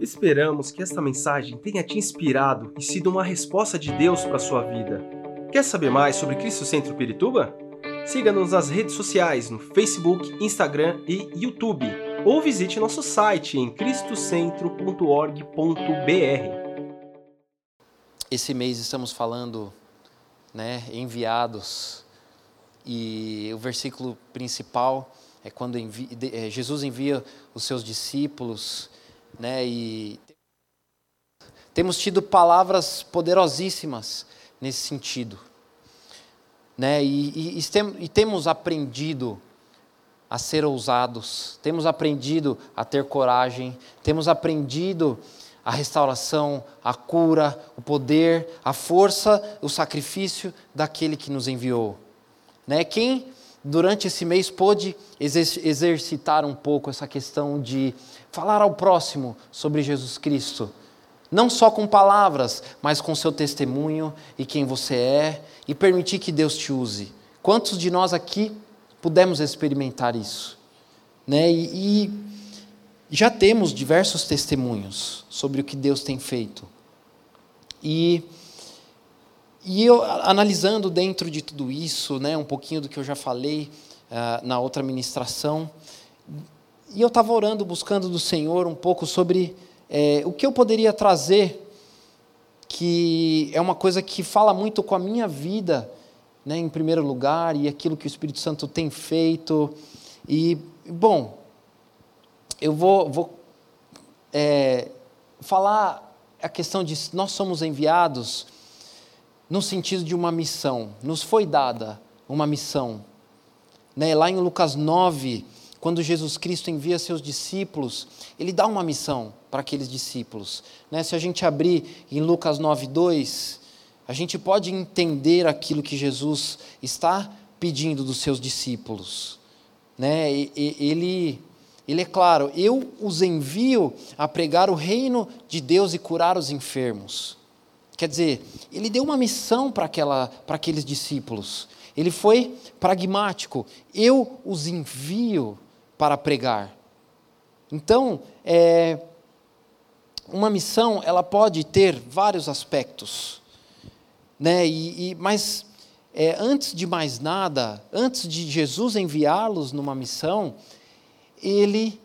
Esperamos que esta mensagem tenha te inspirado e sido uma resposta de Deus para a sua vida. Quer saber mais sobre Cristo Centro Pirituba? Siga-nos nas redes sociais no Facebook, Instagram e YouTube, ou visite nosso site em cristocentro.org.br. Esse mês estamos falando, né, enviados, e o versículo principal é quando envi, é, Jesus envia os seus discípulos, né, e temos tido palavras poderosíssimas nesse sentido né? E, e, e, temos aprendido a ser ousados, temos aprendido a ter coragem, temos aprendido a restauração, a cura, o poder, a força, o sacrifício daquele que nos enviou. Né? Quem durante esse mês pôde exercitar um pouco essa questão de falar ao próximo sobre Jesus Cristo? Não só com palavras, mas com seu testemunho e quem você é, e permitir que Deus te use. Quantos de nós aqui pudemos experimentar isso? Né? E, e já temos diversos testemunhos sobre o que Deus tem feito. E, e eu, analisando dentro de tudo isso, né, um pouquinho do que eu já falei uh, na outra ministração, e eu estava orando, buscando do Senhor um pouco sobre é, o que eu poderia trazer, que é uma coisa que fala muito com a minha vida, né, em primeiro lugar, e aquilo que o Espírito Santo tem feito. E, bom, eu vou, vou é, falar a questão de nós somos enviados no sentido de uma missão, nos foi dada uma missão. Né, lá em Lucas 9, quando Jesus Cristo envia seus discípulos, ele dá uma missão para aqueles discípulos. Né? Se a gente abrir em Lucas 9,2, a gente pode entender aquilo que Jesus está pedindo dos seus discípulos. Né? Ele, ele é claro, eu os envio a pregar o reino de Deus e curar os enfermos. Quer dizer, ele deu uma missão para aqueles discípulos. Ele foi pragmático. Eu os envio para pregar. Então, é, uma missão ela pode ter vários aspectos, né? E, e mas é, antes de mais nada, antes de Jesus enviá-los numa missão, ele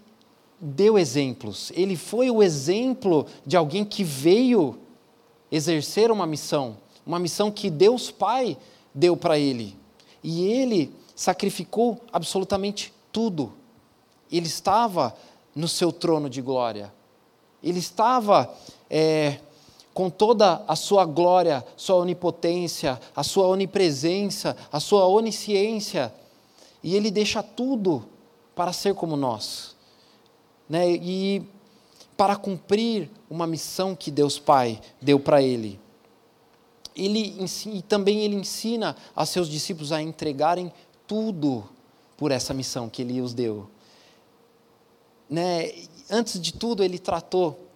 deu exemplos. Ele foi o exemplo de alguém que veio exercer uma missão, uma missão que Deus Pai deu para ele. E ele sacrificou absolutamente tudo ele estava no seu trono de glória. Ele estava é, com toda a sua glória, sua onipotência, a sua onipresença, a sua onisciência. E ele deixa tudo para ser como nós. Né? E para cumprir uma missão que Deus Pai deu para ele. Ele e também ele ensina a seus discípulos a entregarem tudo por essa missão que ele os deu né, antes de tudo, ele tratou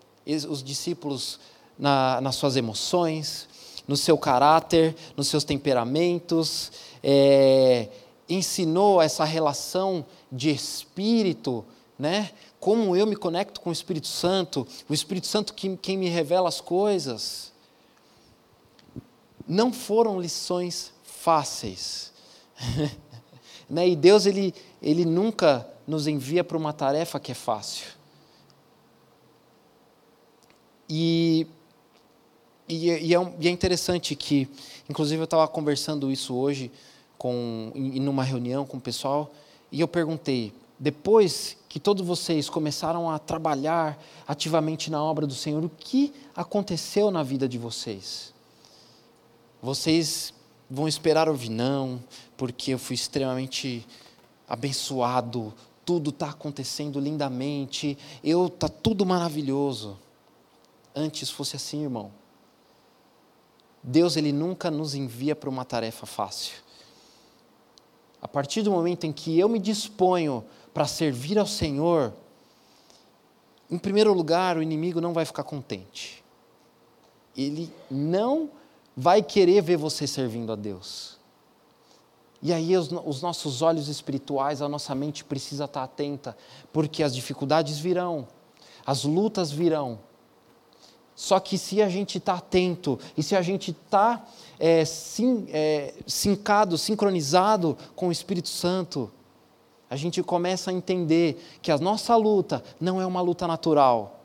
os discípulos na, nas suas emoções, no seu caráter, nos seus temperamentos, é, ensinou essa relação de espírito, né? Como eu me conecto com o Espírito Santo, o Espírito Santo que, quem me revela as coisas. Não foram lições fáceis. né? E Deus, ele, ele nunca nos envia para uma tarefa que é fácil. E, e, e, é, e é, interessante que, inclusive, eu estava conversando isso hoje com, em, numa reunião com o pessoal, e eu perguntei: depois que todos vocês começaram a trabalhar ativamente na obra do Senhor, o que aconteceu na vida de vocês? Vocês vão esperar ouvir não, porque eu fui extremamente abençoado, tudo está acontecendo lindamente, eu tá tudo maravilhoso. Antes fosse assim, irmão. Deus ele nunca nos envia para uma tarefa fácil. A partir do momento em que eu me disponho para servir ao Senhor, em primeiro lugar, o inimigo não vai ficar contente. Ele não vai querer ver você servindo a Deus. E aí os, os, nossos olhos espirituais, a nossa mente precisa estar atenta, porque as dificuldades virão, as lutas virão. Só que se a gente está atento e se a gente está é, sim, é, sincado, sincronizado com o Espírito Santo, a gente começa a entender que a nossa luta não é uma luta natural.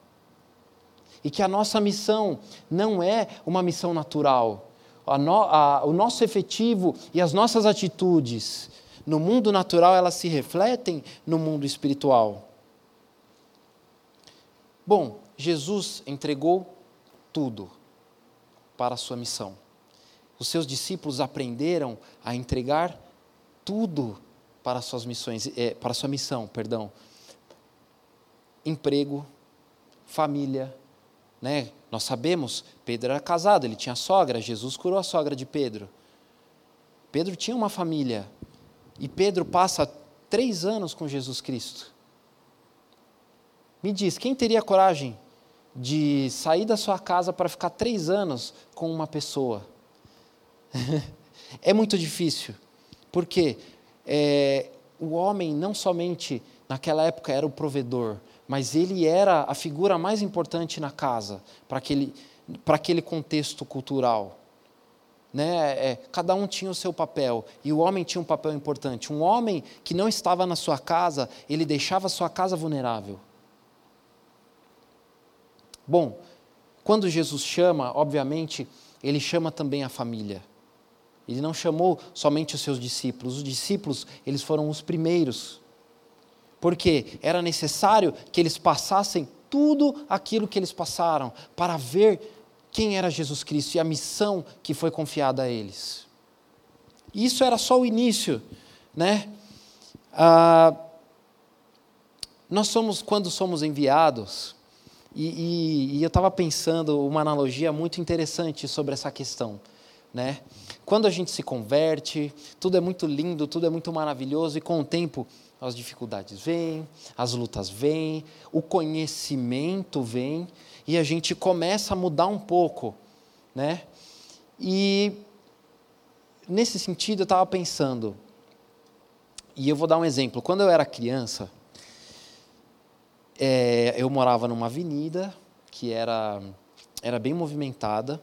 E que a nossa missão não é uma missão natural. A no, a, o nosso efetivo e as nossas atitudes no mundo natural, elas se refletem no mundo espiritual. Bom, Jesus entregou tudo para a sua missão. Os seus discípulos aprenderam a entregar tudo para suas missões, é, para sua missão, perdão. Emprego, família, né? Nós sabemos, Pedro era casado, ele tinha sogra, Jesus curou a sogra de Pedro. Pedro tinha uma família e Pedro passa três anos com Jesus Cristo. Me diz, quem teria coragem de sair da sua casa para ficar três anos com uma pessoa. é muito difícil, porque é, o homem não somente naquela época era o provedor, mas ele era a figura mais importante na casa, para aquele, para aquele contexto cultural. Né? É, cada um tinha o seu papel e o homem tinha um papel importante. Um homem que não estava na sua casa, ele deixava a sua casa vulnerável. Bom, quando Jesus chama, obviamente, ele chama também a família. Ele não chamou somente os seus discípulos. Os discípulos, eles foram os primeiros. Porque era necessário que eles passassem tudo aquilo que eles passaram para ver quem era Jesus Cristo e a missão que foi confiada a eles. Isso era só o início, né? Ah, nós somos, quando somos enviados, e, e, e eu estava pensando uma analogia muito interessante sobre essa questão. Né? Quando a gente se converte, tudo é muito lindo, tudo é muito maravilhoso, e com o tempo as dificuldades vêm, as lutas vêm, o conhecimento vem, e a gente começa a mudar um pouco. Né? E nesse sentido eu estava pensando, e eu vou dar um exemplo. Quando eu era criança, é, eu morava numa avenida que era, era bem movimentada.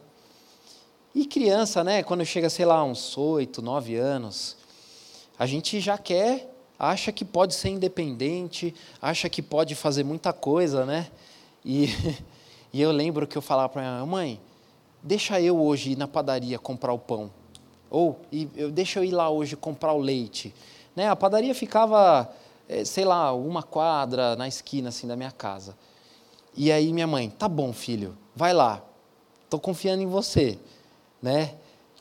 E criança, né, quando chega, sei lá, uns oito, nove anos, a gente já quer, acha que pode ser independente, acha que pode fazer muita coisa, né? E, e eu lembro que eu falava para minha mãe, deixa eu hoje ir na padaria comprar o pão. Ou deixa eu ir lá hoje comprar o leite. Né? A padaria ficava é, sei lá, uma quadra na esquina assim da minha casa. E aí minha mãe, tá bom, filho, vai lá. Estou confiando em você, né?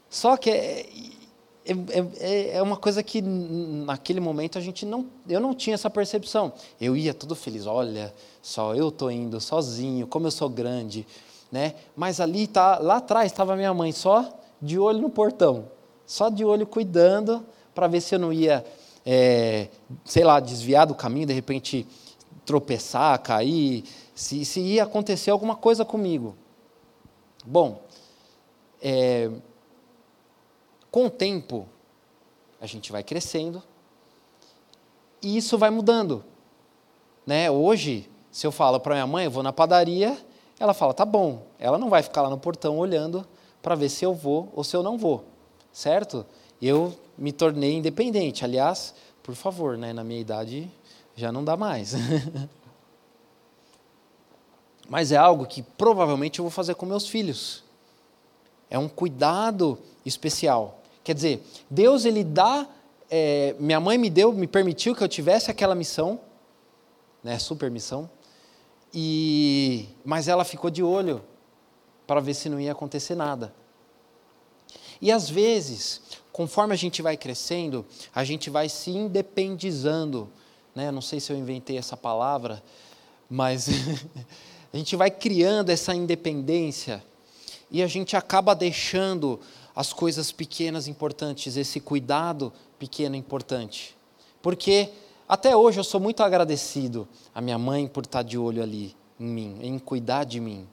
Só que é, é, é, é, uma coisa que naquele momento a gente não, eu não tinha essa percepção. Eu ia todo feliz, olha, só eu tô indo sozinho, como eu sou grande, né? Mas ali tá, lá atrás estava minha mãe só de olho no portão, só de olho cuidando para ver se eu não ia é, sei lá, desviar do caminho, de repente tropeçar, cair, se, se ia acontecer alguma coisa comigo. Bom, é, com o tempo, a gente vai crescendo e isso vai mudando. Né? Hoje, se eu falo para minha mãe, eu vou na padaria, ela fala, tá bom. Ela não vai ficar lá no portão olhando para ver se eu vou ou se eu não vou, certo? Eu me tornei independente. Aliás, por favor, né, na minha idade já não dá mais. Mas é algo que provavelmente eu vou fazer com meus filhos. É um cuidado especial. Quer dizer, Deus ele dá, é, minha mãe me deu, me permitiu que eu tivesse aquela missão, né, super missão, e mas ela ficou de olho para ver se não ia acontecer nada. E às vezes conforme a gente vai crescendo, a gente vai se independizando. Né? Não sei se eu inventei essa palavra, mas a gente vai criando essa independência e a gente acaba deixando as coisas pequenas importantes, esse cuidado pequeno importante. Porque até hoje eu sou muito agradecido à minha mãe por estar de olho ali em mim, em cuidar de mim.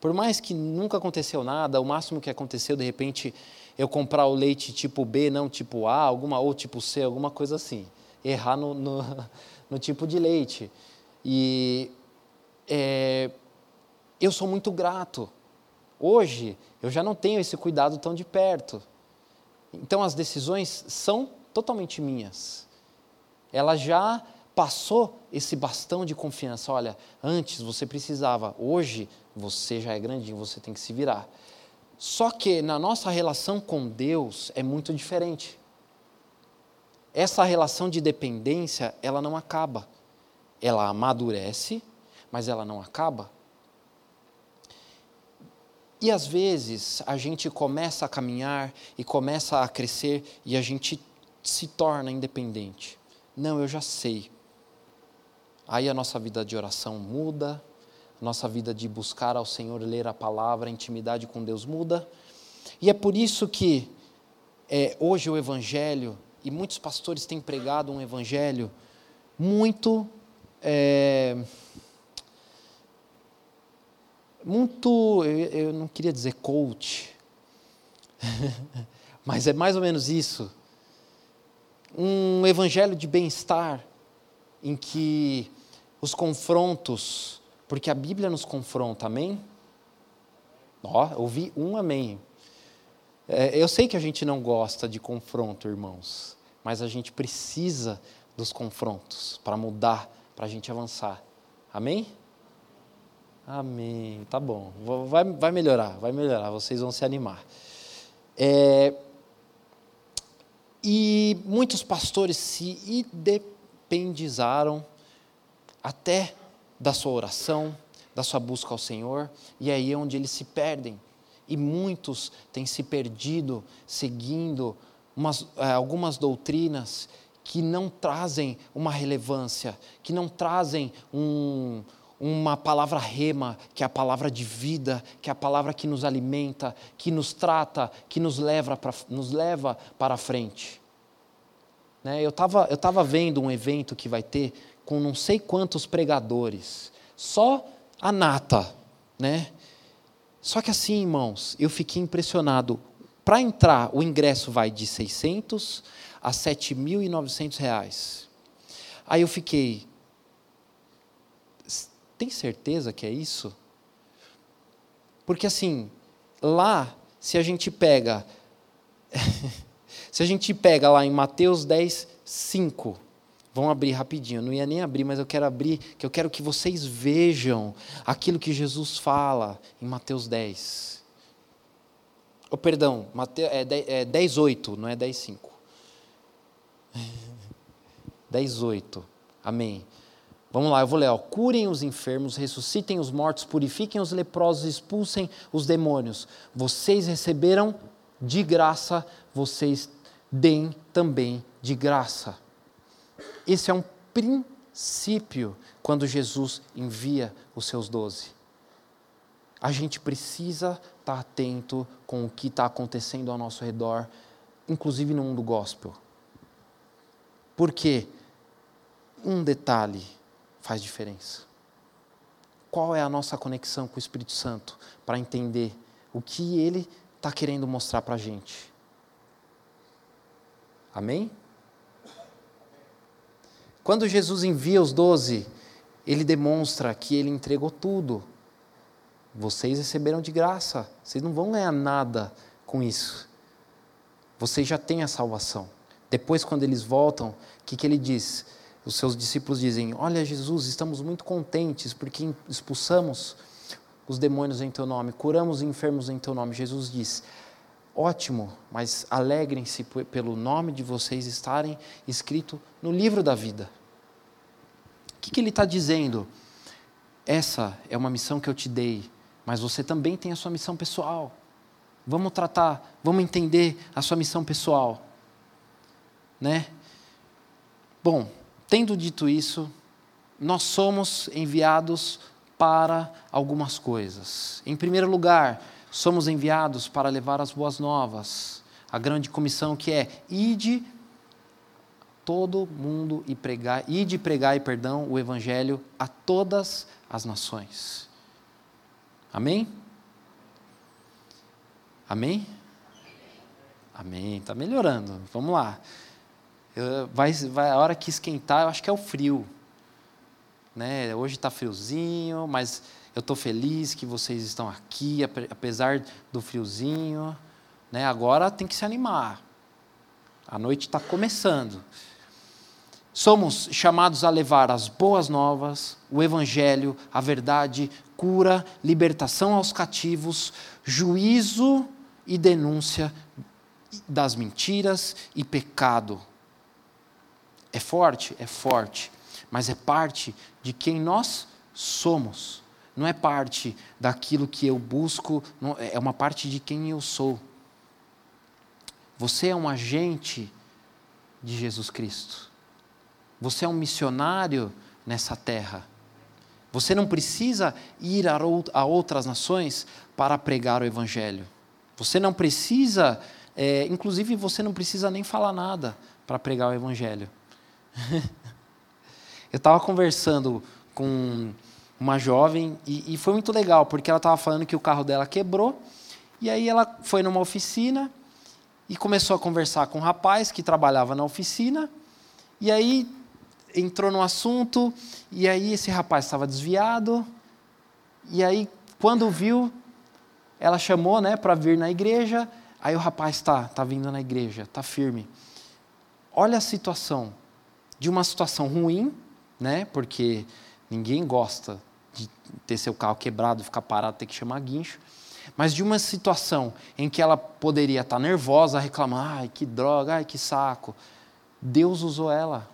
Por mais que nunca aconteceu nada, o máximo que aconteceu, de repente, eu comprar o leite tipo B, não tipo A, alguma ou tipo C, alguma coisa assim. Errar no, no, no tipo de leite. E, é, eu sou muito grato. Hoje, eu já não tenho esse cuidado tão de perto. Então, as decisões são totalmente minhas. Ela já passou esse bastão de confiança. Olha, antes você precisava, hoje você já é grandinho, você tem que se virar. Só que na nossa relação com Deus é muito diferente. Essa relação de dependência, ela não acaba. Ela amadurece, mas ela não acaba. E às vezes a gente começa a caminhar e começa a crescer e a gente se torna independente. Não, eu já sei. Aí a nossa vida de oração muda, nossa vida de buscar ao Senhor, ler a palavra, a intimidade com Deus muda. E é por isso que é, hoje o Evangelho, e muitos pastores têm pregado um Evangelho muito. É, muito, eu, eu não queria dizer coach, mas é mais ou menos isso. Um evangelho de bem-estar, em que os confrontos porque a Bíblia nos confronta, amém? Ó, ouvi um amém. É, eu sei que a gente não gosta de confronto, irmãos, mas a gente precisa dos confrontos para mudar, para a gente avançar. Amém? Amém. Tá bom. Vai, vai melhorar, vai melhorar. Vocês vão se animar. É, e muitos pastores se independizaram até da sua oração, da sua busca ao Senhor, e aí é onde eles se perdem. E muitos têm se perdido seguindo umas, é, algumas doutrinas que não trazem uma relevância, que não trazem um, uma palavra rema, que é a palavra de vida, que é a palavra que nos alimenta, que nos trata, que nos leva para, nos leva para frente. Né? Eu estava eu tava vendo um evento que vai ter com não sei quantos pregadores, só a nata, né? Só que assim, irmãos, eu fiquei impressionado. Para entrar, o ingresso vai de 600 a 7.900 reais. Aí eu fiquei, tem certeza que é isso? Porque assim, lá, se a gente pega, se a gente pega lá em Mateus 10, 5, Vão abrir rapidinho. Eu não ia nem abrir, mas eu quero abrir, que eu quero que vocês vejam aquilo que Jesus fala em Mateus 10. Oh, perdão, Mateus, é, 10, é 10, 8, não é 10, 5. 10, 8. Amém. Vamos lá, eu vou ler. Ó. Curem os enfermos, ressuscitem os mortos, purifiquem os leprosos, expulsem os demônios. Vocês receberam de graça, vocês deem também de graça. Esse é um princípio quando Jesus envia os seus doze. A gente precisa estar atento com o que está acontecendo ao nosso redor, inclusive no mundo gospel. Porque um detalhe faz diferença. Qual é a nossa conexão com o Espírito Santo para entender o que ele está querendo mostrar para a gente? Amém? Quando Jesus envia os doze, ele demonstra que ele entregou tudo. Vocês receberam de graça, vocês não vão ganhar nada com isso. Vocês já têm a salvação. Depois, quando eles voltam, o que, que ele diz? Os seus discípulos dizem: Olha, Jesus, estamos muito contentes porque expulsamos os demônios em teu nome, curamos os enfermos em teu nome. Jesus diz: Ótimo, mas alegrem-se pelo nome de vocês estarem escrito no livro da vida. O que, que ele está dizendo? Essa é uma missão que eu te dei, mas você também tem a sua missão pessoal. Vamos tratar, vamos entender a sua missão pessoal. Né? Bom, tendo dito isso, nós somos enviados para algumas coisas. Em primeiro lugar, somos enviados para levar as boas novas, a grande comissão que é ide todo mundo e pregar, ide pregar e perdão o evangelho a todas as nações. Amém? Amém? Amém. Está melhorando. Vamos lá. Vai, vai, a hora que esquentar, eu acho que é o frio. né? Hoje está friozinho, mas eu estou feliz que vocês estão aqui, apesar do friozinho. Né? Agora tem que se animar. A noite está começando. Somos chamados a levar as boas novas, o Evangelho, a verdade, cura, libertação aos cativos, juízo e denúncia das mentiras e pecado. É forte? É forte, mas é parte de quem nós somos. Não é parte daquilo que eu busco, é uma parte de quem eu sou. Você é um agente de Jesus Cristo. Você é um missionário nessa terra. Você não precisa ir a outras nações para pregar o Evangelho. Você não precisa, é, inclusive, você não precisa nem falar nada para pregar o Evangelho. Eu estava conversando com uma jovem e, e foi muito legal, porque ela estava falando que o carro dela quebrou, e aí ela foi numa oficina e começou a conversar com um rapaz que trabalhava na oficina, e aí entrou no assunto, e aí esse rapaz estava desviado, e aí quando viu, ela chamou né, para vir na igreja, aí o rapaz está tá vindo na igreja, está firme. Olha a situação, de uma situação ruim, né, porque ninguém gosta de ter seu carro quebrado, ficar parado, ter que chamar guincho, mas de uma situação em que ela poderia estar nervosa, reclamar, ai que droga, ai que saco. Deus usou ela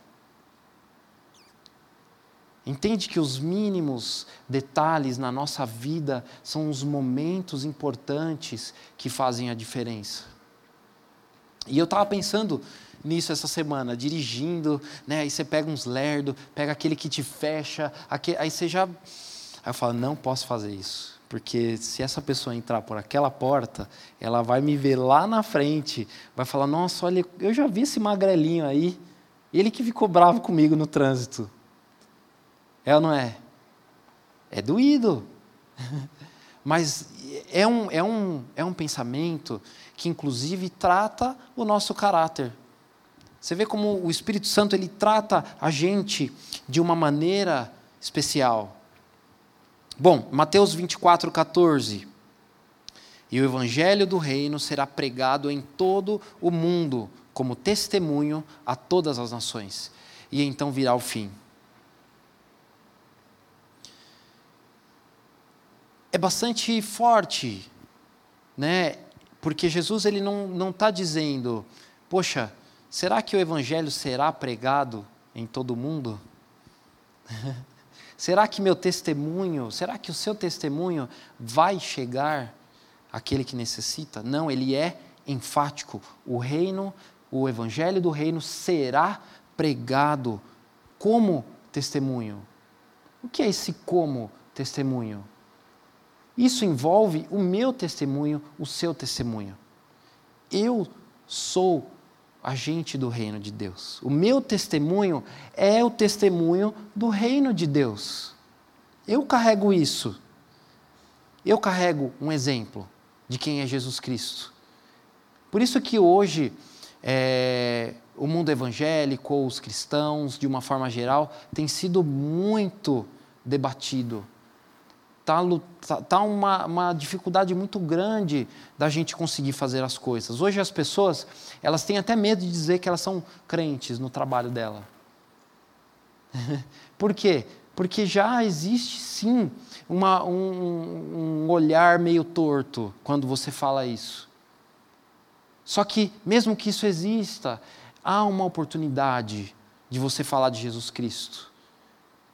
Entende que os mínimos detalhes na nossa vida são os momentos importantes que fazem a diferença. E eu estava pensando nisso essa semana, dirigindo, né? Aí você pega uns lerdo, pega aquele que te fecha, aquele, aí você já. Aí eu falo, não posso fazer isso. Porque se essa pessoa entrar por aquela porta, ela vai me ver lá na frente, vai falar: Nossa, olha, eu já vi esse magrelinho aí, ele que ficou bravo comigo no trânsito. É ou não é? É doído. Mas é um, é, um, é um pensamento que, inclusive, trata o nosso caráter. Você vê como o Espírito Santo ele trata a gente de uma maneira especial. Bom, Mateus 24, 14. E o evangelho do reino será pregado em todo o mundo como testemunho a todas as nações. E então virá o fim. é bastante forte, né? Porque Jesus ele não está dizendo, poxa, será que o evangelho será pregado em todo o mundo? será que meu testemunho, será que o seu testemunho vai chegar àquele que necessita? Não, ele é enfático. O reino, o evangelho do reino será pregado como testemunho. O que é esse como testemunho? Isso envolve o meu testemunho, o seu testemunho. Eu sou agente do reino de Deus. O meu testemunho é o testemunho do reino de Deus. Eu carrego isso. Eu carrego um exemplo de quem é Jesus Cristo. Por isso que hoje é, o mundo evangélico ou os cristãos, de uma forma geral, tem sido muito debatido Está tá, tá uma, uma dificuldade muito grande da gente conseguir fazer as coisas. Hoje as pessoas, elas têm até medo de dizer que elas são crentes no trabalho dela. Por quê? Porque já existe sim uma, um, um olhar meio torto quando você fala isso. Só que, mesmo que isso exista, há uma oportunidade de você falar de Jesus Cristo.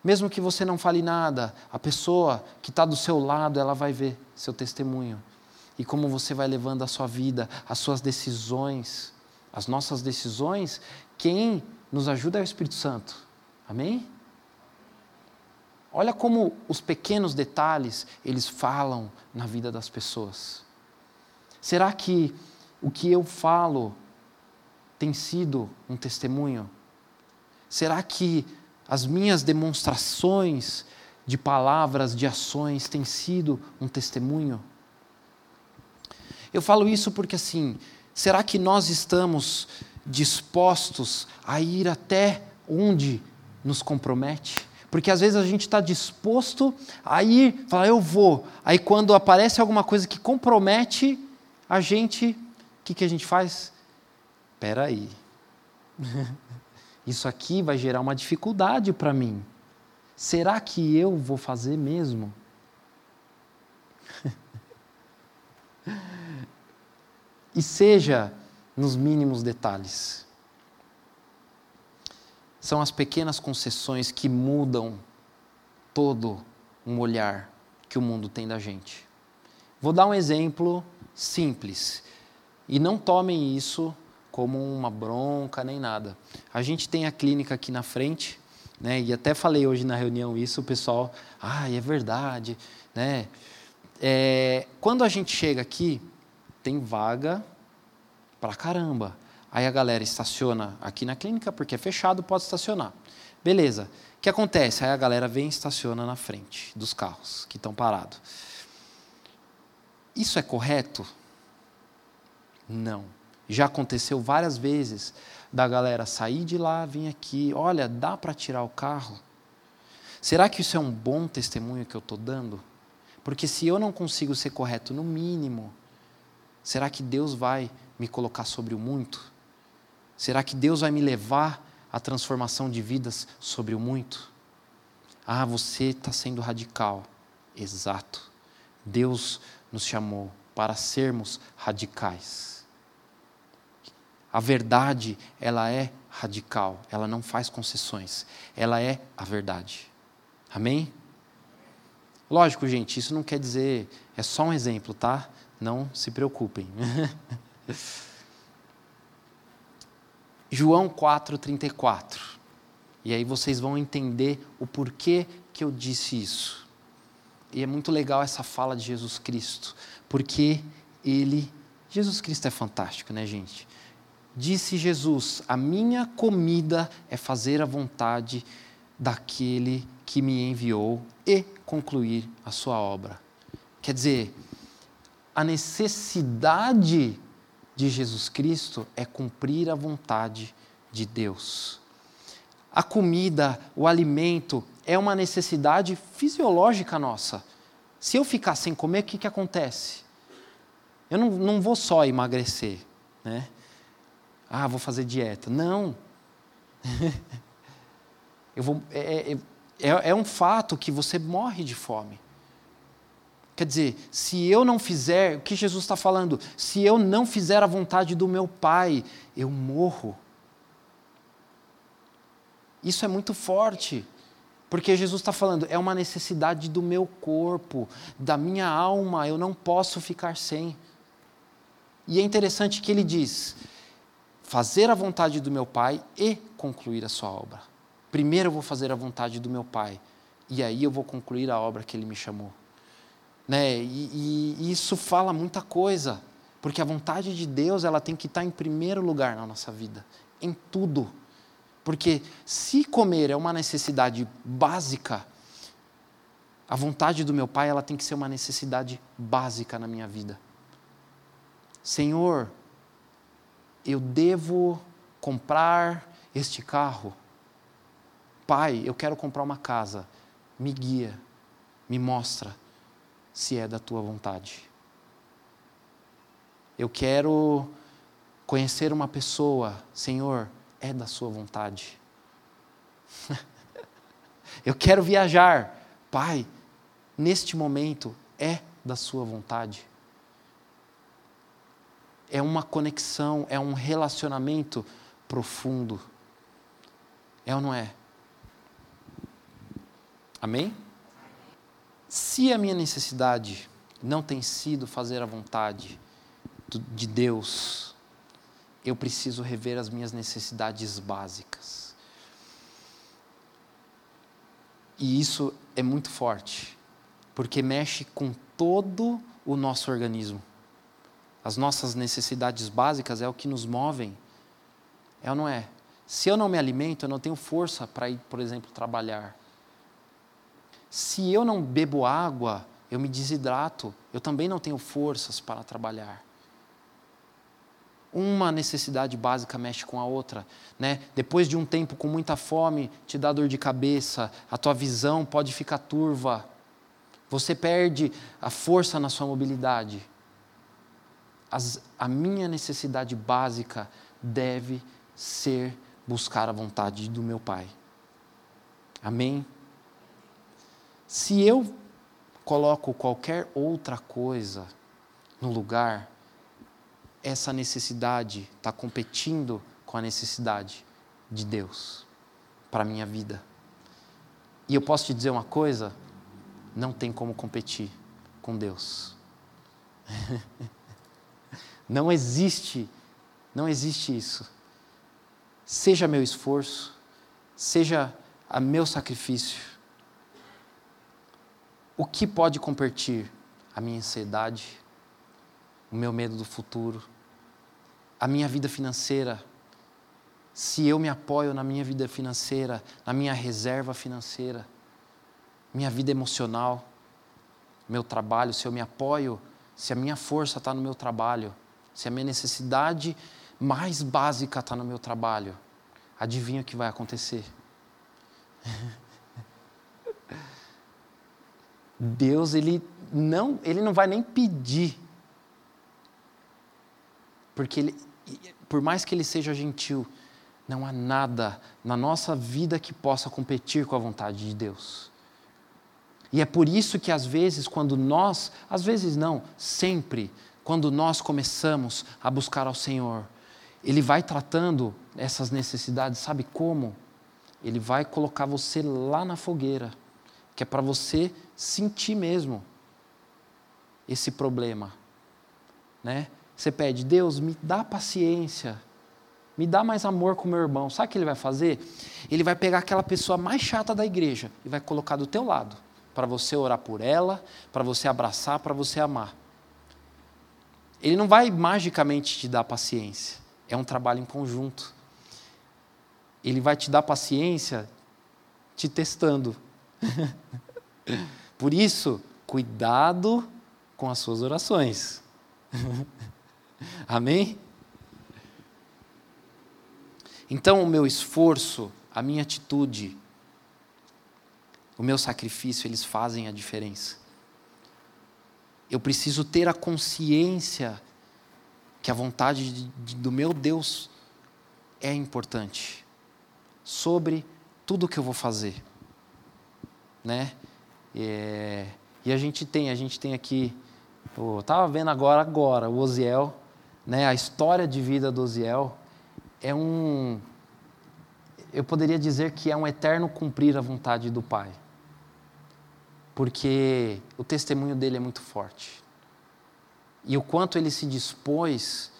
Mesmo que você não fale nada, a pessoa que está do seu lado, ela vai ver seu testemunho. E como você vai levando a sua vida, as suas decisões, as nossas decisões, quem nos ajuda é o Espírito Santo. Amém? Olha como os pequenos detalhes, eles falam na vida das pessoas. Será que o que eu falo tem sido um testemunho? Será que as minhas demonstrações de palavras, de ações, têm sido um testemunho? Eu falo isso porque, assim, será que nós estamos dispostos a ir até onde nos compromete? Porque às vezes a gente está disposto a ir, falar, eu vou. Aí quando aparece alguma coisa que compromete a gente, o que, que a gente faz? Espera aí. Isso aqui vai gerar uma dificuldade para mim. Será que eu vou fazer mesmo? e seja nos mínimos detalhes. São as pequenas concessões que mudam todo um olhar que o mundo tem da gente. Vou dar um exemplo simples. E não tomem isso como uma bronca nem nada. A gente tem a clínica aqui na frente, né? E até falei hoje na reunião isso, o pessoal, ah, é verdade, né? É, quando a gente chega aqui, tem vaga pra caramba. Aí a galera estaciona aqui na clínica, porque é fechado, pode estacionar. Beleza. O que acontece? Aí a galera vem e estaciona na frente dos carros que estão parados. Isso é correto? Não. Já aconteceu várias vezes da galera sair de lá, vir aqui, olha, dá para tirar o carro? Será que isso é um bom testemunho que eu estou dando? Porque se eu não consigo ser correto no mínimo, será que Deus vai me colocar sobre o muito? Será que Deus vai me levar à transformação de vidas sobre o muito? Ah, você está sendo radical. Exato. Deus nos chamou para sermos radicais. A verdade, ela é radical, ela não faz concessões, ela é a verdade. Amém? Lógico, gente, isso não quer dizer, é só um exemplo, tá? Não se preocupem. João 4,34. E aí vocês vão entender o porquê que eu disse isso. E é muito legal essa fala de Jesus Cristo, porque ele. Jesus Cristo é fantástico, né, gente? Disse Jesus: A minha comida é fazer a vontade daquele que me enviou e concluir a sua obra. Quer dizer, a necessidade de Jesus Cristo é cumprir a vontade de Deus. A comida, o alimento, é uma necessidade fisiológica nossa. Se eu ficar sem comer, o que, que acontece? Eu não, não vou só emagrecer, né? Ah, vou fazer dieta. Não. eu vou, é, é, é, é um fato que você morre de fome. Quer dizer, se eu não fizer, o que Jesus está falando? Se eu não fizer a vontade do meu Pai, eu morro. Isso é muito forte, porque Jesus está falando, é uma necessidade do meu corpo, da minha alma, eu não posso ficar sem. E é interessante que ele diz: fazer a vontade do meu Pai e concluir a sua obra. Primeiro eu vou fazer a vontade do meu Pai, e aí eu vou concluir a obra que ele me chamou. Né? E, e, isso fala muita coisa, porque a vontade de Deus ela tem que estar em primeiro lugar na nossa vida, em tudo. Porque se comer é uma necessidade básica, a vontade do meu Pai ela tem que ser uma necessidade básica na minha vida. Senhor, eu devo comprar este carro. Pai, eu quero comprar uma casa. Me guia, me mostra se é da tua vontade. Eu quero conhecer uma pessoa, Senhor, é da sua vontade. Eu quero viajar, Pai, neste momento é da sua vontade. É uma conexão, é um relacionamento profundo. É ou não é? Amém? Se a minha necessidade não tem sido fazer a vontade de Deus, eu preciso rever as minhas necessidades básicas. E isso é muito forte, porque mexe com todo o nosso organismo. As nossas necessidades básicas é o que nos movem. É ou não é? Se eu não me alimento, eu não tenho força para ir, por exemplo, trabalhar. Se eu não bebo água, eu me desidrato, eu também não tenho forças para trabalhar. Uma necessidade básica mexe com a outra. Né? Depois de um tempo com muita fome, te dá dor de cabeça, a tua visão pode ficar turva. Você perde a força na sua mobilidade. As, a minha necessidade básica deve ser buscar a vontade do meu Pai. Amém? Se eu coloco qualquer outra coisa no lugar, essa necessidade está competindo com a necessidade de Deus para a minha vida. E eu posso te dizer uma coisa: não tem como competir com Deus. não existe, não existe isso. Seja meu esforço, seja a meu sacrifício, o que pode competir? A minha ansiedade, o meu medo do futuro, a minha vida financeira. Se eu me apoio na minha vida financeira, na minha reserva financeira, minha vida emocional, meu trabalho, se eu me apoio, se a minha força está no meu trabalho, se a minha necessidade mais básica está no meu trabalho, adivinha o que vai acontecer? Deus, ele não, ele não vai nem pedir. Porque ele, por mais que ele seja gentil, não há nada na nossa vida que possa competir com a vontade de Deus. E é por isso que às vezes, quando nós, às vezes não, sempre, quando nós começamos a buscar ao Senhor, Ele vai tratando essas necessidades, sabe como? Ele vai colocar você lá na fogueira, que é para você sentir mesmo esse problema, né? Você pede, Deus, me dá paciência, me dá mais amor com meu irmão. Sabe o que ele vai fazer? Ele vai pegar aquela pessoa mais chata da igreja e vai colocar do teu lado, para você orar por ela, para você abraçar, para você amar. Ele não vai magicamente te dar paciência, é um trabalho em conjunto. Ele vai te dar paciência te testando. Por isso, cuidado com as suas orações. Amém? Então, o meu esforço, a minha atitude, o meu sacrifício, eles fazem a diferença. Eu preciso ter a consciência que a vontade de, de, do meu Deus é importante sobre tudo que eu vou fazer, né? É, e a gente tem, a gente tem aqui, eu estava vendo agora, agora, o Oziel, né? A história de vida do Oziel é um, eu poderia dizer que é um eterno cumprir a vontade do Pai, porque o testemunho dele é muito forte e o quanto ele se dispôs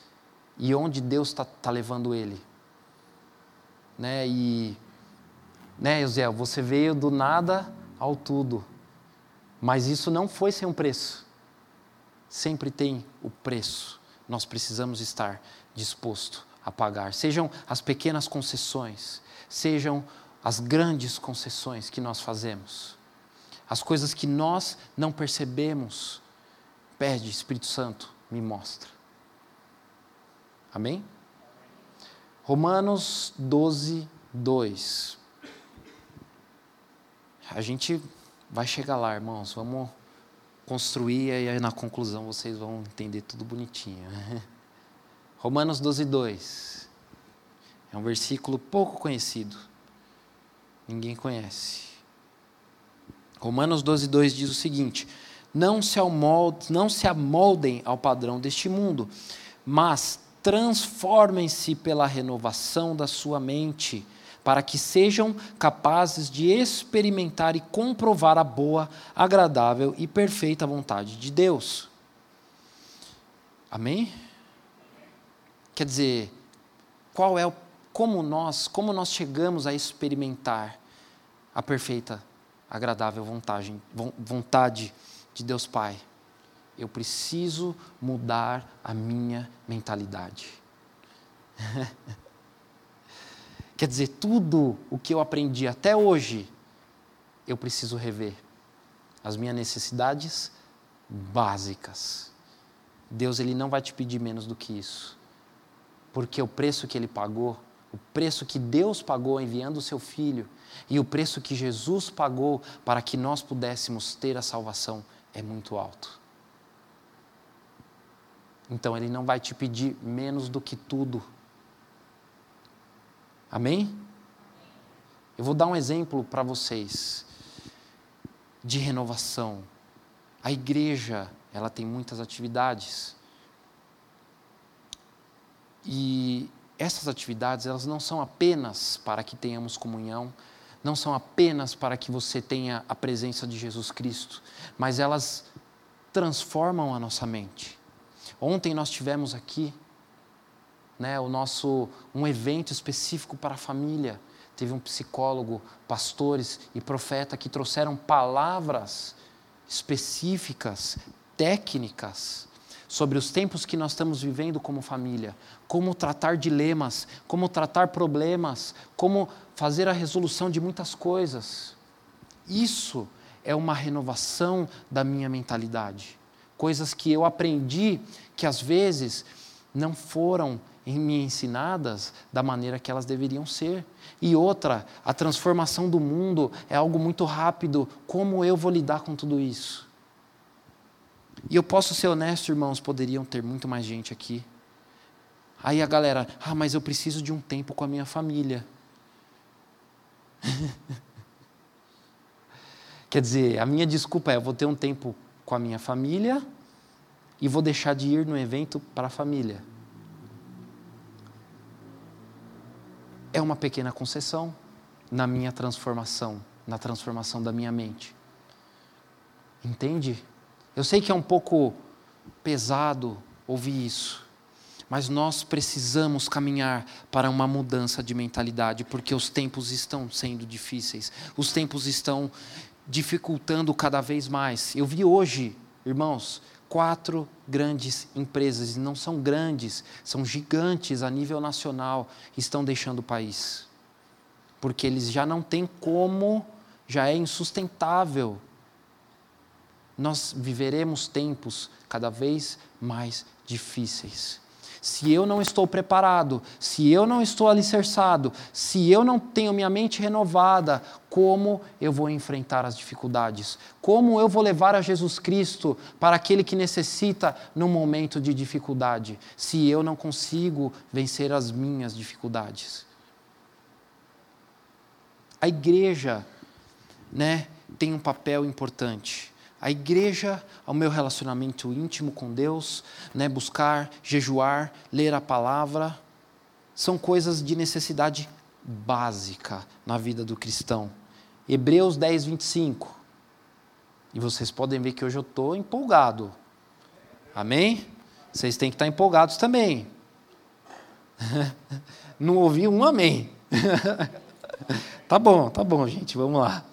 e onde Deus está tá levando ele né? E, né, José, você veio do nada ao tudo, mas isso não foi sem um preço. Sempre tem o preço. Nós precisamos estar disposto a pagar. Sejam as pequenas concessões, sejam as grandes concessões que nós fazemos. As coisas que nós não percebemos, pede, Espírito Santo, me mostra. Amém? Romanos 12, 2. A gente vai chegar lá, irmãos. Vamos construir e aí na conclusão vocês vão entender tudo bonitinho. Romanos 12, 2. É um versículo pouco conhecido. Ninguém conhece. Romanos 12, 2 diz o seguinte: não se, amoldem, não se amoldem ao padrão deste mundo, mas transformem-se pela renovação da sua mente, para que sejam capazes de experimentar e comprovar a boa, agradável e perfeita vontade de Deus. Amém? Quer dizer, qual é o, como nós, como nós chegamos a experimentar a perfeita, agradável vontade, vontade de Deus Pai? eu preciso mudar a minha mentalidade. Quer dizer, tudo o que eu aprendi até hoje, eu preciso rever. As minhas necessidades básicas. Deus ele não vai te pedir menos do que isso. Porque o preço que ele pagou, o preço que Deus pagou enviando o seu filho, e o preço que Jesus pagou para que nós pudéssemos ter a salvação é muito alto. Então ele não vai te pedir menos do que tudo. Amém? Eu vou dar um exemplo para vocês de renovação. A igreja, ela tem muitas atividades. E essas atividades, elas não são apenas para que tenhamos comunhão, não são apenas para que você tenha a presença de Jesus Cristo, mas elas transformam a nossa mente. Ontem nós tivemos aqui né, o nosso um evento específico para a família. Teve um psicólogo, pastores e profeta que trouxeram palavras específicas, técnicas sobre os tempos que nós estamos vivendo como família, como tratar dilemas, como tratar problemas, como fazer a resolução de muitas coisas. Isso é uma renovação da minha mentalidade. Coisas que eu aprendi que às vezes não foram me ensinadas da maneira que elas deveriam ser. E outra, a transformação do mundo é algo muito rápido. Como eu vou lidar com tudo isso? E eu posso ser honesto, irmãos, poderiam ter muito mais gente aqui. Aí a galera, ah, mas eu preciso de um tempo com a minha família. Quer dizer, a minha desculpa é: eu vou ter um tempo com a minha família e vou deixar de ir no evento para a família. É uma pequena concessão na minha transformação, na transformação da minha mente. Entende? Eu sei que é um pouco pesado ouvir isso, mas nós precisamos caminhar para uma mudança de mentalidade, porque os tempos estão sendo difíceis, os tempos estão dificultando cada vez mais. Eu vi hoje, irmãos, quatro grandes empresas, e não são grandes, são gigantes a nível nacional, estão deixando o país. Porque eles já não têm como, já é insustentável nós viveremos tempos cada vez mais difíceis. Se eu não estou preparado, se eu não estou alicerçado, se eu não tenho minha mente renovada, como eu vou enfrentar as dificuldades? Como eu vou levar a Jesus Cristo para aquele que necessita no momento de dificuldade, se eu não consigo vencer as minhas dificuldades? A igreja, né, tem um papel importante a igreja, ao meu relacionamento íntimo com Deus, né, buscar, jejuar, ler a palavra, são coisas de necessidade básica na vida do cristão. Hebreus 10, 25. E vocês podem ver que hoje eu estou empolgado. Amém? Vocês têm que estar empolgados também. Não ouvi um amém. tá bom, tá bom, gente, vamos lá.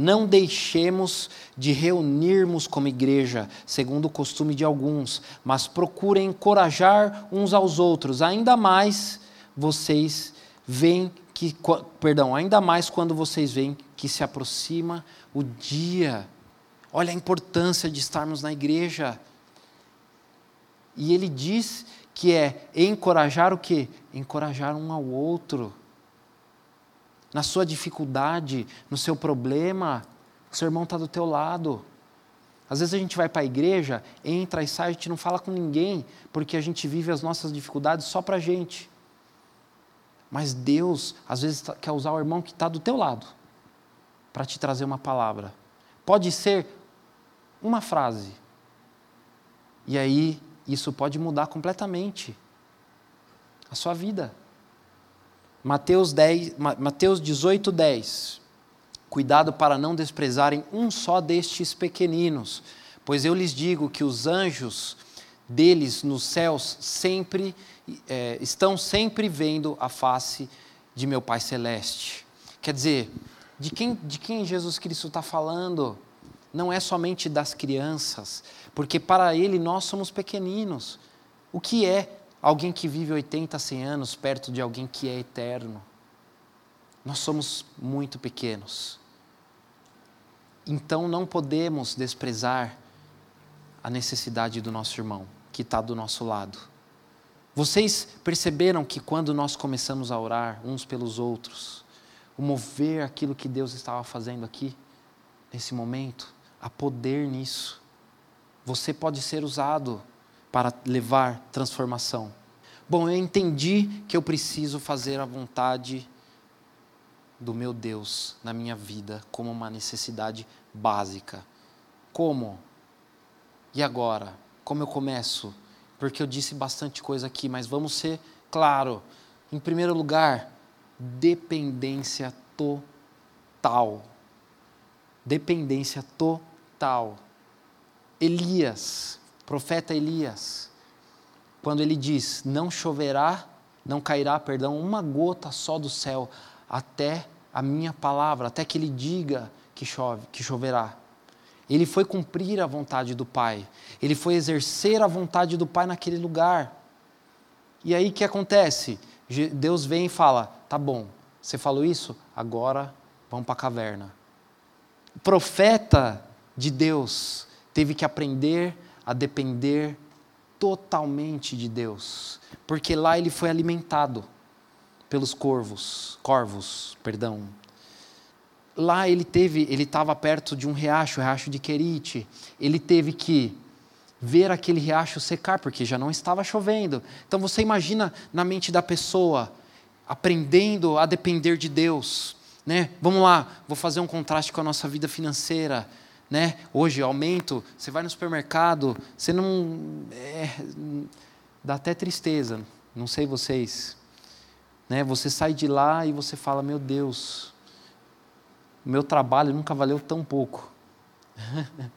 Não deixemos de reunirmos como igreja, segundo o costume de alguns, mas procurem encorajar uns aos outros, ainda mais vocês veem que, perdão, ainda mais quando vocês veem que se aproxima o dia. Olha a importância de estarmos na igreja. E ele diz que é encorajar o quê? Encorajar um ao outro na sua dificuldade, no seu problema, o seu irmão está do teu lado. Às vezes a gente vai para a igreja, entra e sai, a gente não fala com ninguém, porque a gente vive as nossas dificuldades só para a gente. Mas Deus, às vezes, tá, quer usar o irmão que está do teu lado, para te trazer uma palavra. Pode ser uma frase. E aí, isso pode mudar completamente a sua vida. Mateus, 10, Mateus 18, 10. Cuidado para não desprezarem um só destes pequeninos, pois eu lhes digo que os anjos deles nos céus sempre é, estão sempre vendo a face de meu Pai Celeste. Quer dizer, de quem, de quem Jesus Cristo está falando? Não é somente das crianças, porque para Ele nós somos pequeninos. O que é alguém que vive 80, 100 anos perto de alguém que é eterno. Nós somos muito pequenos. Então não podemos desprezar a necessidade do nosso irmão que está do nosso lado. Vocês perceberam que quando nós começamos a orar uns pelos outros, o mover aquilo que Deus estava fazendo aqui, nesse momento, há poder nisso. Você pode ser usado para levar transformação. Bom, eu entendi que eu preciso fazer a vontade do meu Deus na minha vida como uma necessidade básica. Como? E agora? Como eu começo? Porque eu disse bastante coisa aqui, mas vamos ser claro. Em primeiro lugar, dependência total. Dependência total. Elias, profeta Elias, quando ele diz: Não choverá, não cairá, perdão, uma gota só do céu, até a minha palavra, até que ele diga que chove, que choverá. Ele foi cumprir a vontade do Pai. Ele foi exercer a vontade do Pai naquele lugar. E aí o que acontece? Deus vem e fala: "Tá bom, você falou isso? Agora vamos para a caverna." O profeta de Deus teve que aprender a depender totalmente de Deus, porque lá ele foi alimentado pelos corvos, corvos, perdão. Lá ele teve, ele estava perto de um riacho, o riacho de Querite. Ele teve que ver aquele riacho secar, porque já não estava chovendo. Então você imagina na mente da pessoa aprendendo a depender de Deus, né? Vamos lá, vou fazer um contraste com a nossa vida financeira, né? Hoje aumento, você vai no supermercado, você não é, dá até tristeza, não sei vocês. Né? Você sai de lá e você fala: Meu Deus, meu trabalho nunca valeu tão pouco.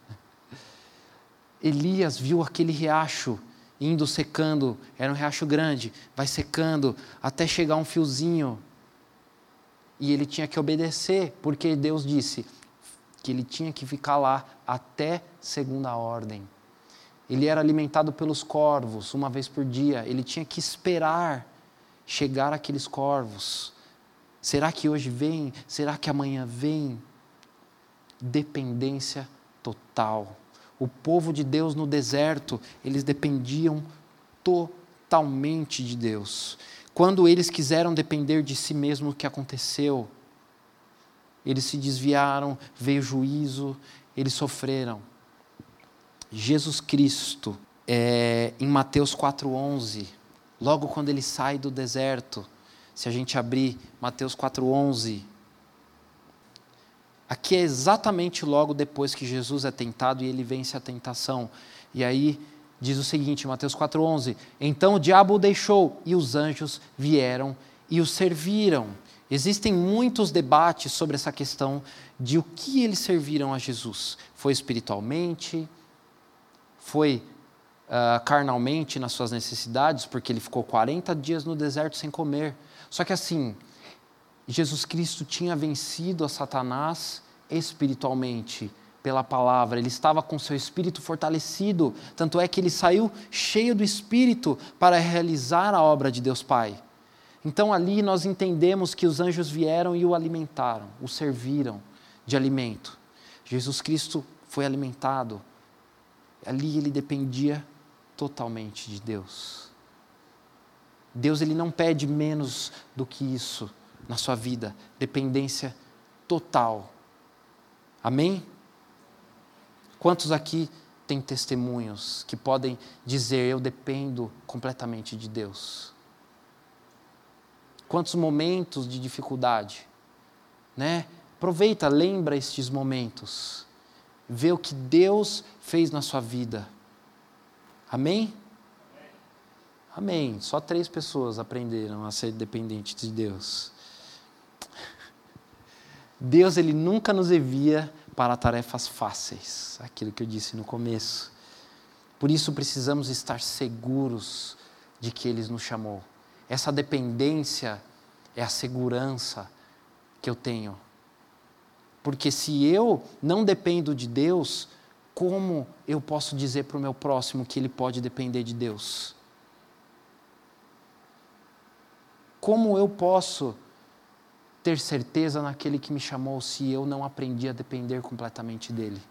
Elias viu aquele riacho indo secando, era um riacho grande, vai secando até chegar um fiozinho. E ele tinha que obedecer, porque Deus disse que ele tinha que ficar lá até segunda ordem. Ele era alimentado pelos corvos uma vez por dia, ele tinha que esperar chegar aqueles corvos. Será que hoje vem? Será que amanhã vem? Dependência total. O povo de Deus no deserto, eles dependiam totalmente de Deus. Quando eles quiseram depender de si mesmo, o que aconteceu? Eles se desviaram, veio juízo, eles sofreram. Jesus Cristo, é, em Mateus 4,11, logo quando ele sai do deserto. Se a gente abrir Mateus 4:11, aqui é exatamente logo depois que Jesus é tentado e ele vence a tentação. E aí diz o seguinte, Mateus 4:11, então o diabo o deixou e os anjos vieram e o serviram. Existem muitos debates sobre essa questão de o que eles serviram a Jesus. Foi espiritualmente? Foi uh, carnalmente nas suas necessidades, porque ele ficou 40 dias no deserto sem comer. Só que assim, Jesus Cristo tinha vencido a Satanás espiritualmente pela palavra, ele estava com seu espírito fortalecido, tanto é que ele saiu cheio do espírito para realizar a obra de Deus Pai. Então ali nós entendemos que os anjos vieram e o alimentaram, o serviram de alimento. Jesus Cristo foi alimentado. Ali ele dependia totalmente de Deus. Deus ele não pede menos do que isso na sua vida, dependência total. Amém? Quantos aqui têm testemunhos que podem dizer eu dependo completamente de Deus? Quantos momentos de dificuldade, né? Aproveita, lembra estes momentos. Vê o que Deus fez na sua vida Amém? Amém. Só três pessoas aprenderam a ser dependentes de Deus. Deus ele nunca nos envia para tarefas fáceis, aquilo que eu disse no começo. Por isso precisamos estar seguros de que Ele nos chamou. Essa dependência é a segurança que eu tenho. Porque se eu não dependo de Deus, como eu posso dizer para o meu próximo que ele pode depender de Deus? Como eu posso ter certeza naquele que me chamou se eu não aprendi a depender completamente dele?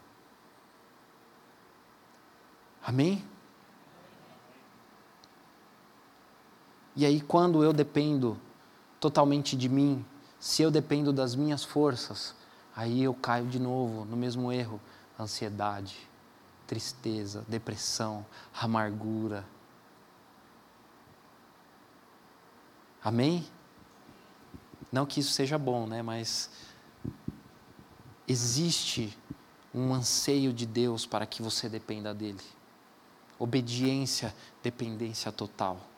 Amém? E aí, quando eu dependo totalmente de mim, se eu dependo das minhas forças, aí eu caio de novo no mesmo erro: ansiedade, tristeza, depressão, amargura. Amém? Não que isso seja bom, né? Mas existe um anseio de Deus para que você dependa dele. Obediência, dependência total.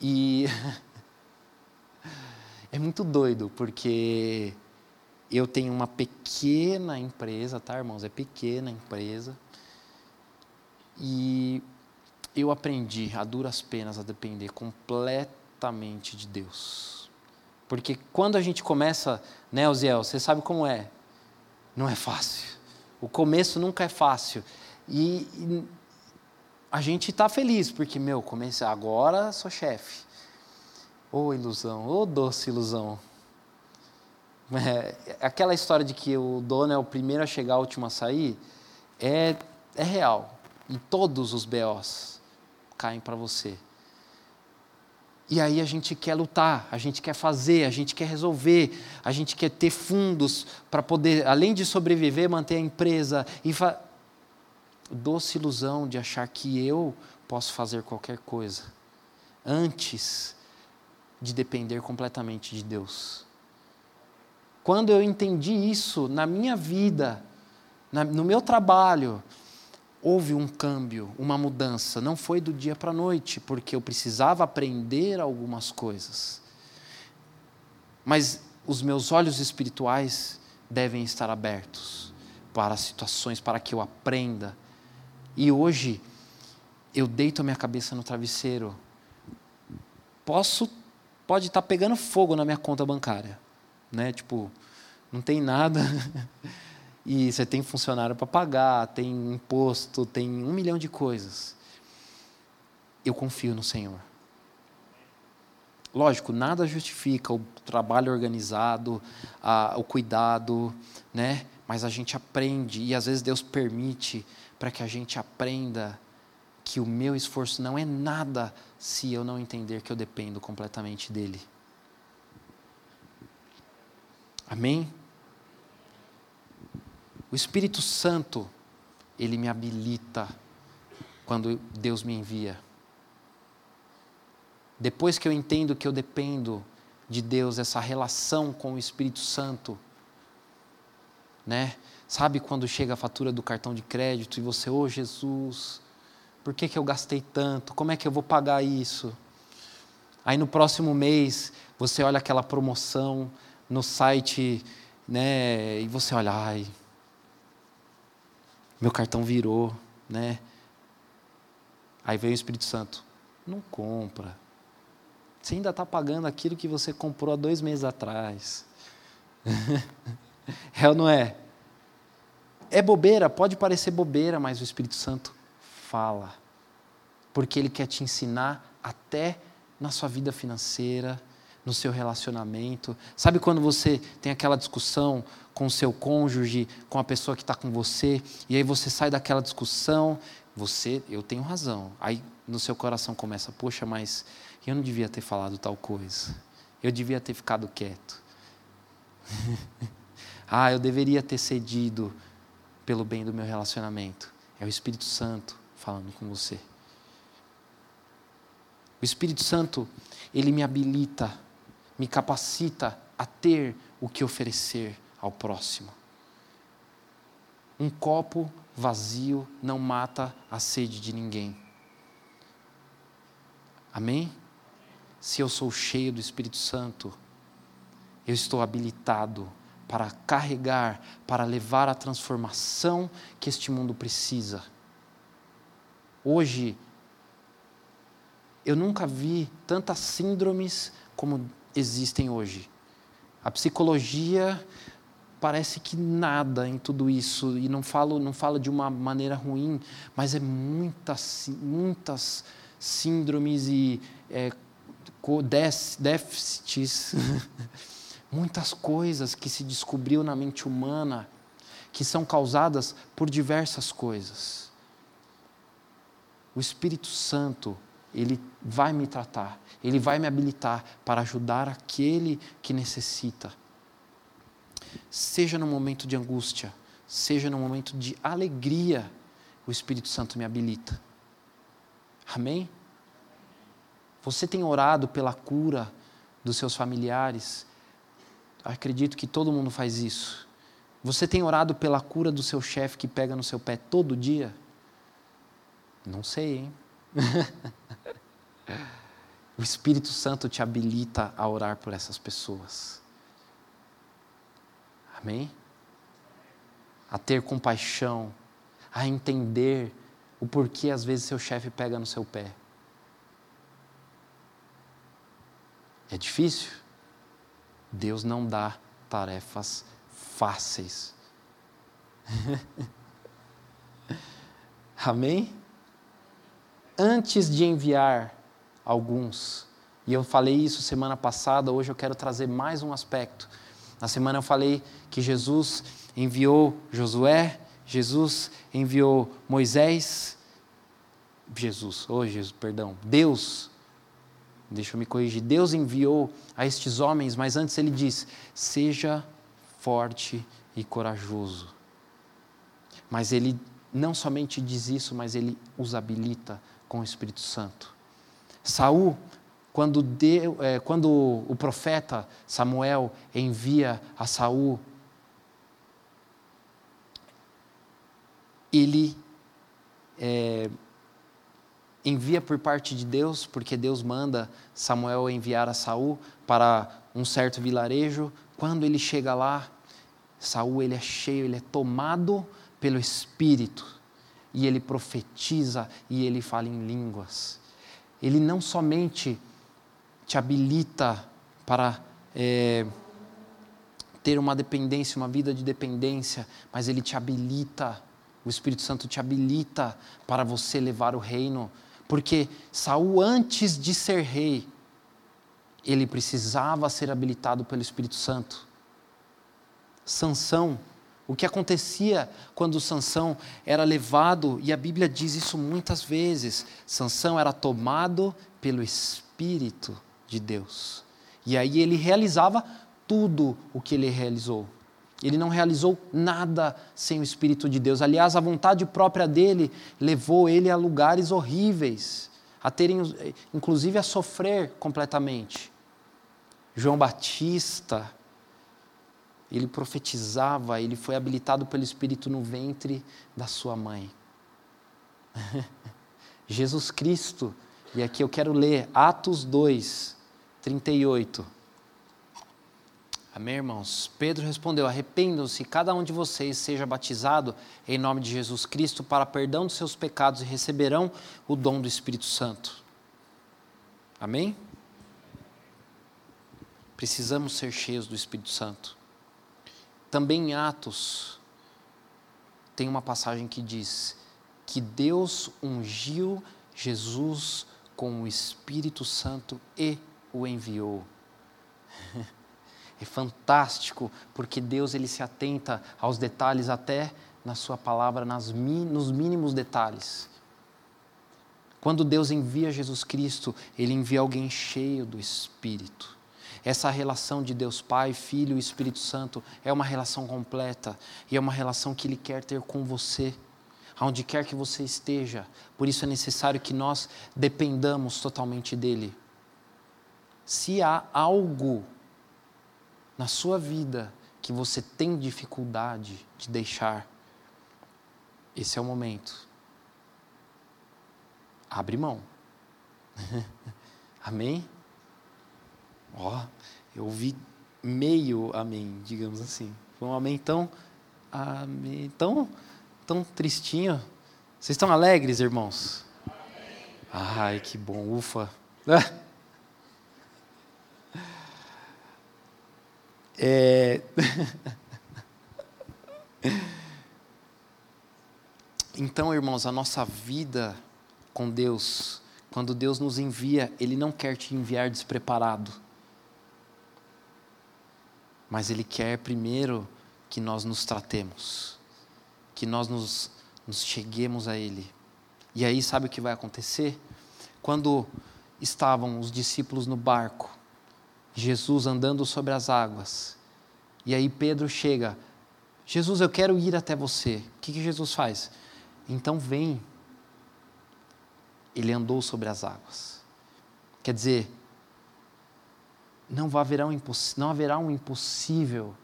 E é muito doido, porque eu tenho uma pequena empresa, tá, irmãos? É pequena empresa. E eu aprendi a duras penas a depender completamente de Deus. Porque quando a gente começa, né, Oziel, você sabe como é. Não é fácil. O começo nunca é fácil. E, e a gente está feliz, porque, meu, comecei, agora sou chefe. Ô oh, ilusão, ô oh, doce ilusão. É, aquela história de que o dono é o primeiro a chegar, o último a sair, é, é real. E todos os BOs caem para você. E aí a gente quer lutar, a gente quer fazer, a gente quer resolver, a gente quer ter fundos para poder, além de sobreviver, manter a empresa e fa doce ilusão de achar que eu posso fazer qualquer coisa, antes de depender completamente de Deus. Quando eu entendi isso na minha vida, na, no meu trabalho, houve um câmbio, uma mudança. Não foi do dia para a noite, porque eu precisava aprender algumas coisas. Mas os meus olhos espirituais devem estar abertos para situações, para que eu aprenda e hoje eu deito a minha cabeça no travesseiro. Posso pode estar tá pegando fogo na minha conta bancária, né? Tipo, não tem nada. e você tem funcionário para pagar, tem imposto, tem um milhão de coisas. Eu confio no Senhor. Lógico, nada justifica o trabalho organizado, a, o cuidado, né? Mas a gente aprende e às vezes Deus permite para que a gente aprenda que o meu esforço não é nada se eu não entender que eu dependo completamente dele. Amém? O Espírito Santo, ele me habilita quando Deus me envia. Depois que eu entendo que eu dependo de Deus, essa relação com o Espírito Santo, né? Sabe quando chega a fatura do cartão de crédito e você, ô oh, Jesus, por que, que eu gastei tanto? Como é que eu vou pagar isso? Aí no próximo mês você olha aquela promoção no site, né? E você olha, ai, meu cartão virou, né? Aí vem o Espírito Santo, não compra. Você ainda está pagando aquilo que você comprou há dois meses atrás. é ou não é? É bobeira, pode parecer bobeira, mas o Espírito Santo fala. Porque ele quer te ensinar até na sua vida financeira, no seu relacionamento. Sabe quando você tem aquela discussão com o seu cônjuge, com a pessoa que está com você, e aí você sai daquela discussão, você, eu tenho razão. Aí no seu coração começa, poxa, mas eu não devia ter falado tal coisa. Eu devia ter ficado quieto. ah, eu deveria ter cedido pelo bem do meu relacionamento. É o Espírito Santo falando com você. O Espírito Santo, ele me habilita, me capacita a ter o que oferecer ao próximo. Um copo vazio não mata a sede de ninguém. Amém? Se eu sou cheio do Espírito Santo, eu estou habilitado para carregar, para levar a transformação que este mundo precisa. Hoje, eu nunca vi tantas síndromes como existem hoje. A psicologia parece que nada em tudo isso e não falo não fala de uma maneira ruim, mas é muitas muitas síndromes e é, déficits muitas coisas que se descobriu na mente humana que são causadas por diversas coisas. o Espírito Santo, ele vai me tratar, ele vai me habilitar para ajudar aquele que necessita. Seja no momento de angústia, seja no momento de alegria, o Espírito Santo me habilita. Amém? Você tem orado pela cura dos seus familiares? Acredito que todo mundo faz isso. Você tem orado pela cura do seu chefe que pega no seu pé todo dia? Não sei, hein? o Espírito Santo te habilita a orar por essas pessoas. Amém? A ter compaixão, a entender o porquê às vezes seu chefe pega no seu pé. É difícil? Deus não dá tarefas fáceis. Amém? Antes de enviar alguns, e eu falei isso semana passada, hoje eu quero trazer mais um aspecto. Na semana eu falei que Jesus enviou Josué, Jesus enviou Moisés, Jesus, oh Jesus, perdão, Deus deixa eu me corrigir, Deus enviou a estes homens, mas antes ele diz: seja forte e corajoso. Mas ele não somente diz isso, mas ele os habilita com o Espírito Santo. Saul, quando, é, quando o profeta Samuel envia a Saul, ele é, envia por parte de Deus, porque Deus manda Samuel enviar a Saul para um certo vilarejo. Quando ele chega lá, Saul ele é cheio, ele é tomado pelo Espírito e ele profetiza e ele fala em línguas. Ele não somente te habilita para é, ter uma dependência, uma vida de dependência, mas ele te habilita, o Espírito Santo te habilita para você levar o reino porque Saul, antes de ser rei, ele precisava ser habilitado pelo Espírito Santo. Sansão, o que acontecia quando Sansão era levado, e a Bíblia diz isso muitas vezes, Sansão era tomado pelo Espírito de Deus. E aí ele realizava tudo o que ele realizou. Ele não realizou nada sem o Espírito de Deus. Aliás, a vontade própria dele levou ele a lugares horríveis, a terem, inclusive a sofrer completamente. João Batista, ele profetizava, ele foi habilitado pelo Espírito no ventre da sua mãe. Jesus Cristo, e aqui eu quero ler Atos 2, 38. Amém, irmãos? Pedro respondeu: Arrependam-se, cada um de vocês seja batizado em nome de Jesus Cristo para perdão dos seus pecados e receberão o dom do Espírito Santo. Amém? Precisamos ser cheios do Espírito Santo. Também em Atos, tem uma passagem que diz que Deus ungiu Jesus com o Espírito Santo e o enviou. É fantástico, porque Deus ele se atenta aos detalhes até na sua palavra, nas, nos mínimos detalhes. Quando Deus envia Jesus Cristo, ele envia alguém cheio do Espírito. Essa relação de Deus Pai, Filho e Espírito Santo é uma relação completa e é uma relação que Ele quer ter com você, aonde quer que você esteja. Por isso é necessário que nós dependamos totalmente dEle. Se há algo na sua vida que você tem dificuldade de deixar, esse é o momento. Abre mão. amém? Ó, oh, eu ouvi meio amém, digamos assim. Foi um amém tão, amém, tão, tão tristinho. Vocês estão alegres, irmãos? Ai, que bom, ufa. É... então, irmãos, a nossa vida com Deus, quando Deus nos envia, Ele não quer te enviar despreparado, mas Ele quer primeiro que nós nos tratemos, que nós nos, nos cheguemos a Ele, E aí, sabe o que vai acontecer? Quando estavam os discípulos no barco, Jesus andando sobre as águas, e aí Pedro chega, Jesus, eu quero ir até você. O que, que Jesus faz? Então vem. Ele andou sobre as águas. Quer dizer, não haverá um, não haverá um impossível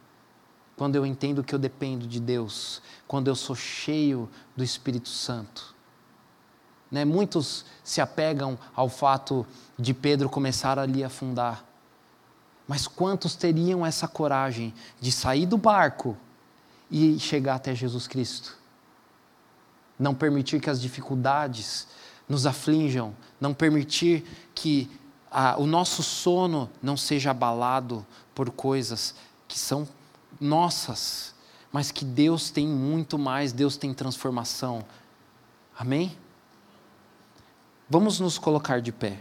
quando eu entendo que eu dependo de Deus, quando eu sou cheio do Espírito Santo. Né? Muitos se apegam ao fato de Pedro começar ali a afundar. Mas quantos teriam essa coragem de sair do barco e chegar até Jesus Cristo? Não permitir que as dificuldades nos aflinjam, não permitir que a, o nosso sono não seja abalado por coisas que são nossas, mas que Deus tem muito mais, Deus tem transformação. Amém? Vamos nos colocar de pé.